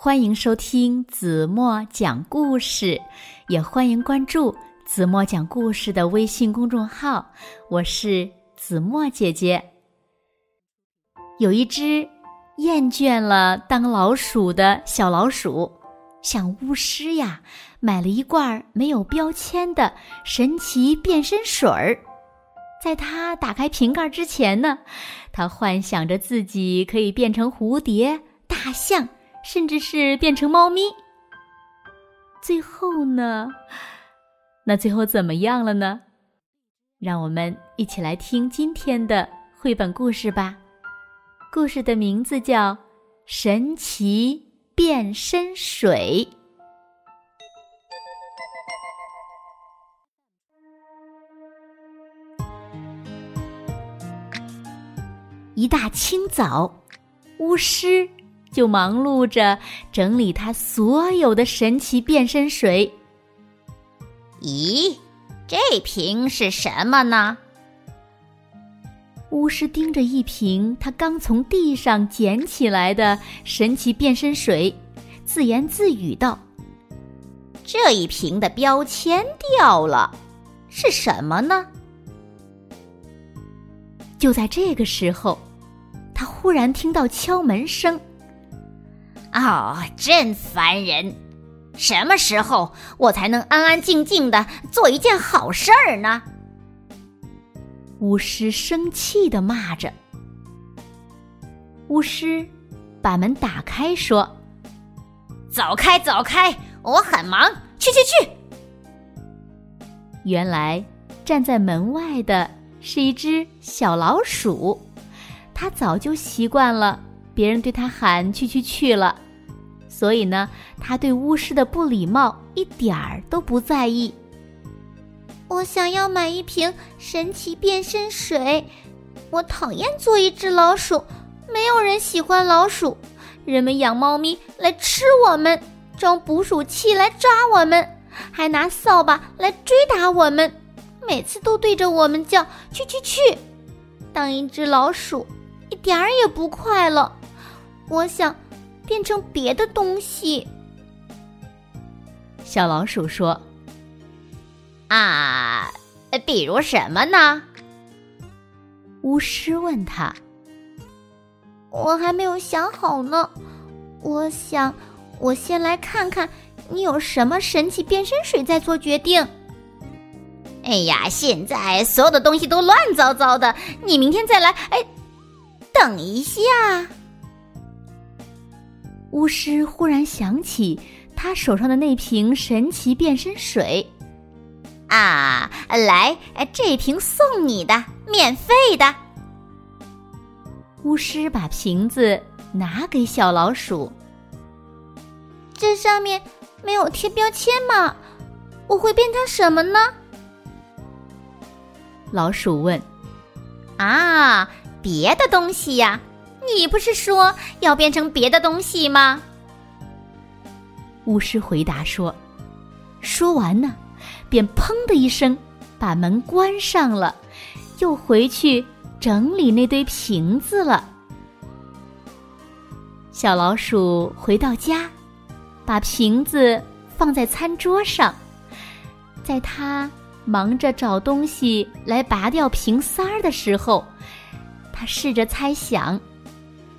欢迎收听子墨讲故事，也欢迎关注子墨讲故事的微信公众号。我是子墨姐姐。有一只厌倦了当老鼠的小老鼠，向巫师呀买了一罐没有标签的神奇变身水儿。在他打开瓶盖之前呢，他幻想着自己可以变成蝴蝶、大象。甚至是变成猫咪。最后呢？那最后怎么样了呢？让我们一起来听今天的绘本故事吧。故事的名字叫《神奇变身水》。一大清早，巫师。就忙碌着整理他所有的神奇变身水。咦，这瓶是什么呢？巫师盯着一瓶他刚从地上捡起来的神奇变身水，自言自语道：“这一瓶的标签掉了，是什么呢？”就在这个时候，他忽然听到敲门声。哦，真烦人！什么时候我才能安安静静的做一件好事儿呢？巫师生气的骂着。巫师把门打开，说：“走开，走开，我很忙，去去去。”原来站在门外的是一只小老鼠，它早就习惯了。别人对它喊去去去了，所以呢，他对巫师的不礼貌一点儿都不在意。我想要买一瓶神奇变身水。我讨厌做一只老鼠，没有人喜欢老鼠。人们养猫咪来吃我们，装捕鼠器来抓我们，还拿扫把来追打我们，每次都对着我们叫去去去。当一只老鼠一点儿也不快乐。我想变成别的东西。小老鼠说：“啊，比如什么呢？”巫师问他：“我还没有想好呢。我想，我先来看看你有什么神奇变身水，再做决定。”哎呀，现在所有的东西都乱糟糟的，你明天再来。哎，等一下。巫师忽然想起他手上的那瓶神奇变身水，啊，来，这瓶送你的，免费的。巫师把瓶子拿给小老鼠，这上面没有贴标签吗？我会变成什么呢？老鼠问。啊，别的东西呀。你不是说要变成别的东西吗？巫师回答说：“说完呢，便砰的一声把门关上了，又回去整理那堆瓶子了。”小老鼠回到家，把瓶子放在餐桌上，在他忙着找东西来拔掉瓶塞儿的时候，他试着猜想。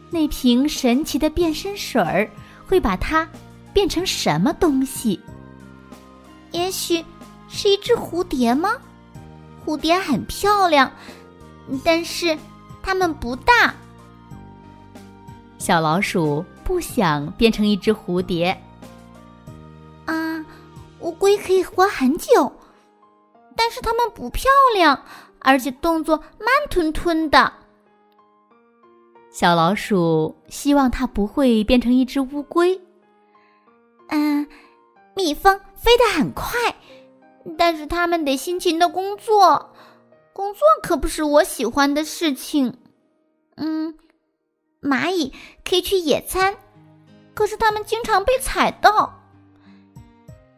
那瓶神奇的变身水儿会把它变成什么东西？也许是一只蝴蝶吗？蝴蝶很漂亮，但是它们不大。小老鼠不想变成一只蝴蝶。啊，乌龟可以活很久，但是它们不漂亮，而且动作慢吞吞的。小老鼠希望它不会变成一只乌龟。嗯，蜜蜂飞得很快，但是它们得辛勤的工作，工作可不是我喜欢的事情。嗯，蚂蚁可以去野餐，可是它们经常被踩到。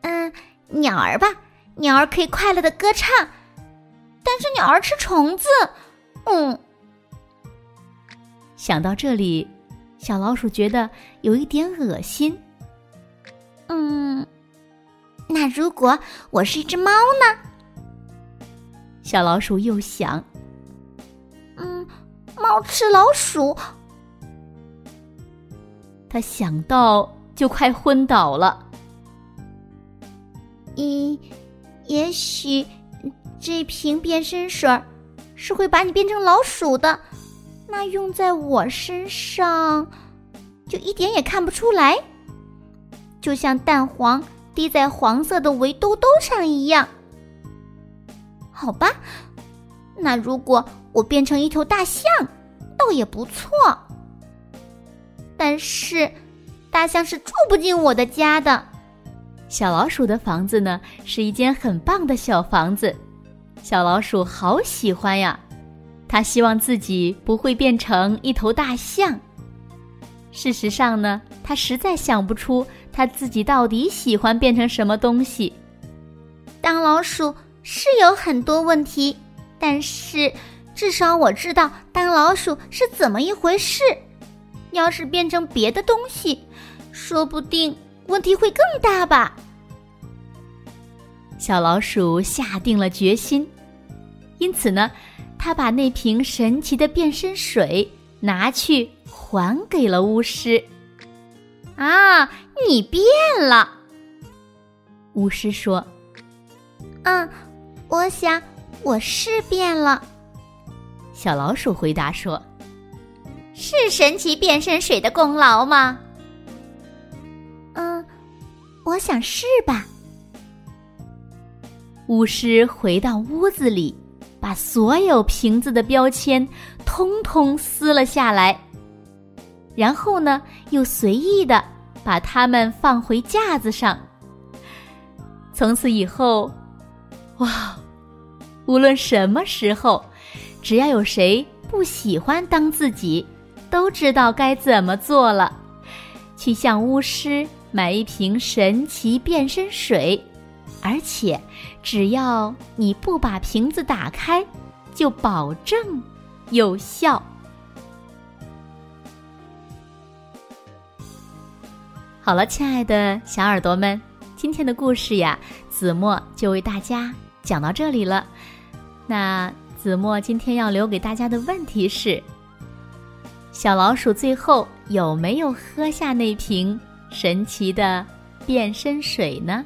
嗯，鸟儿吧，鸟儿可以快乐的歌唱，但是鸟儿吃虫子。嗯，想到这里，小老鼠觉得有一点恶心。嗯，那如果我是一只猫呢？小老鼠又想。嗯，猫吃老鼠。他想到就快昏倒了。嗯，也许这瓶变身水是会把你变成老鼠的，那用在我身上就一点也看不出来，就像蛋黄滴在黄色的围兜兜上一样。好吧，那如果我变成一头大象，倒也不错。但是，大象是住不进我的家的。小老鼠的房子呢，是一间很棒的小房子，小老鼠好喜欢呀。它希望自己不会变成一头大象。事实上呢，他实在想不出他自己到底喜欢变成什么东西。当老鼠是有很多问题，但是至少我知道当老鼠是怎么一回事。要是变成别的东西，说不定。问题会更大吧？小老鼠下定了决心，因此呢，他把那瓶神奇的变身水拿去还给了巫师。啊，你变了！巫师说：“嗯，我想我是变了。”小老鼠回答说：“是神奇变身水的功劳吗？”嗯我想是吧。巫师回到屋子里，把所有瓶子的标签通通撕了下来，然后呢，又随意的把它们放回架子上。从此以后，哇，无论什么时候，只要有谁不喜欢当自己，都知道该怎么做了，去向巫师。买一瓶神奇变身水，而且只要你不把瓶子打开，就保证有效。好了，亲爱的小耳朵们，今天的故事呀，子墨就为大家讲到这里了。那子墨今天要留给大家的问题是：小老鼠最后有没有喝下那瓶？神奇的变身水呢？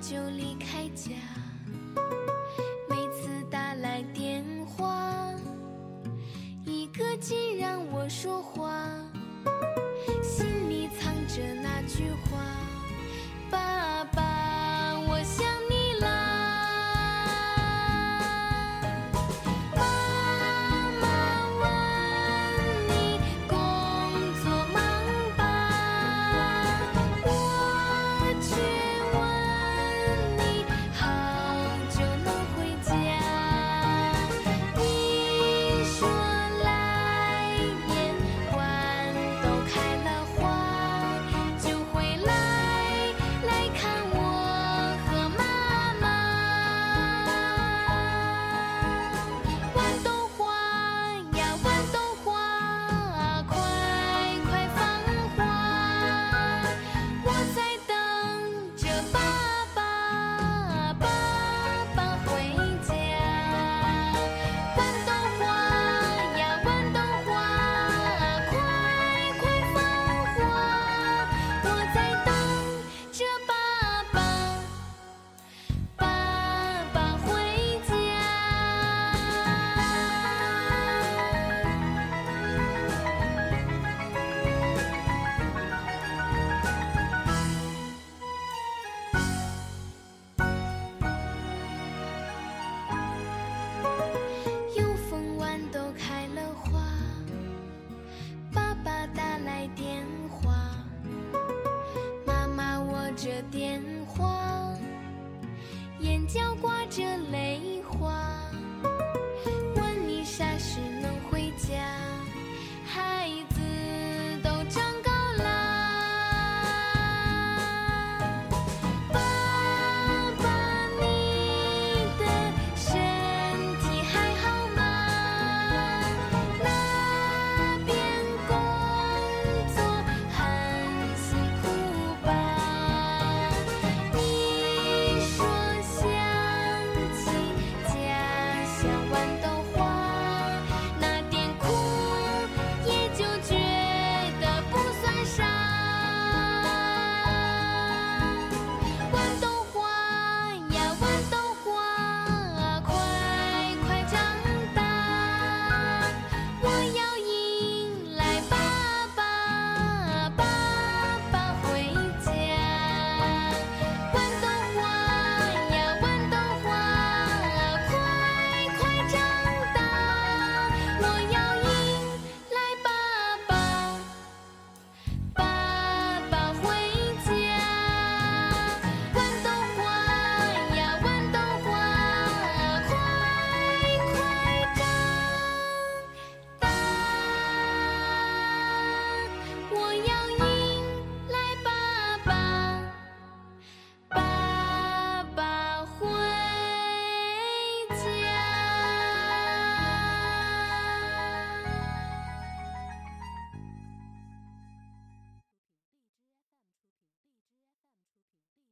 就离开家。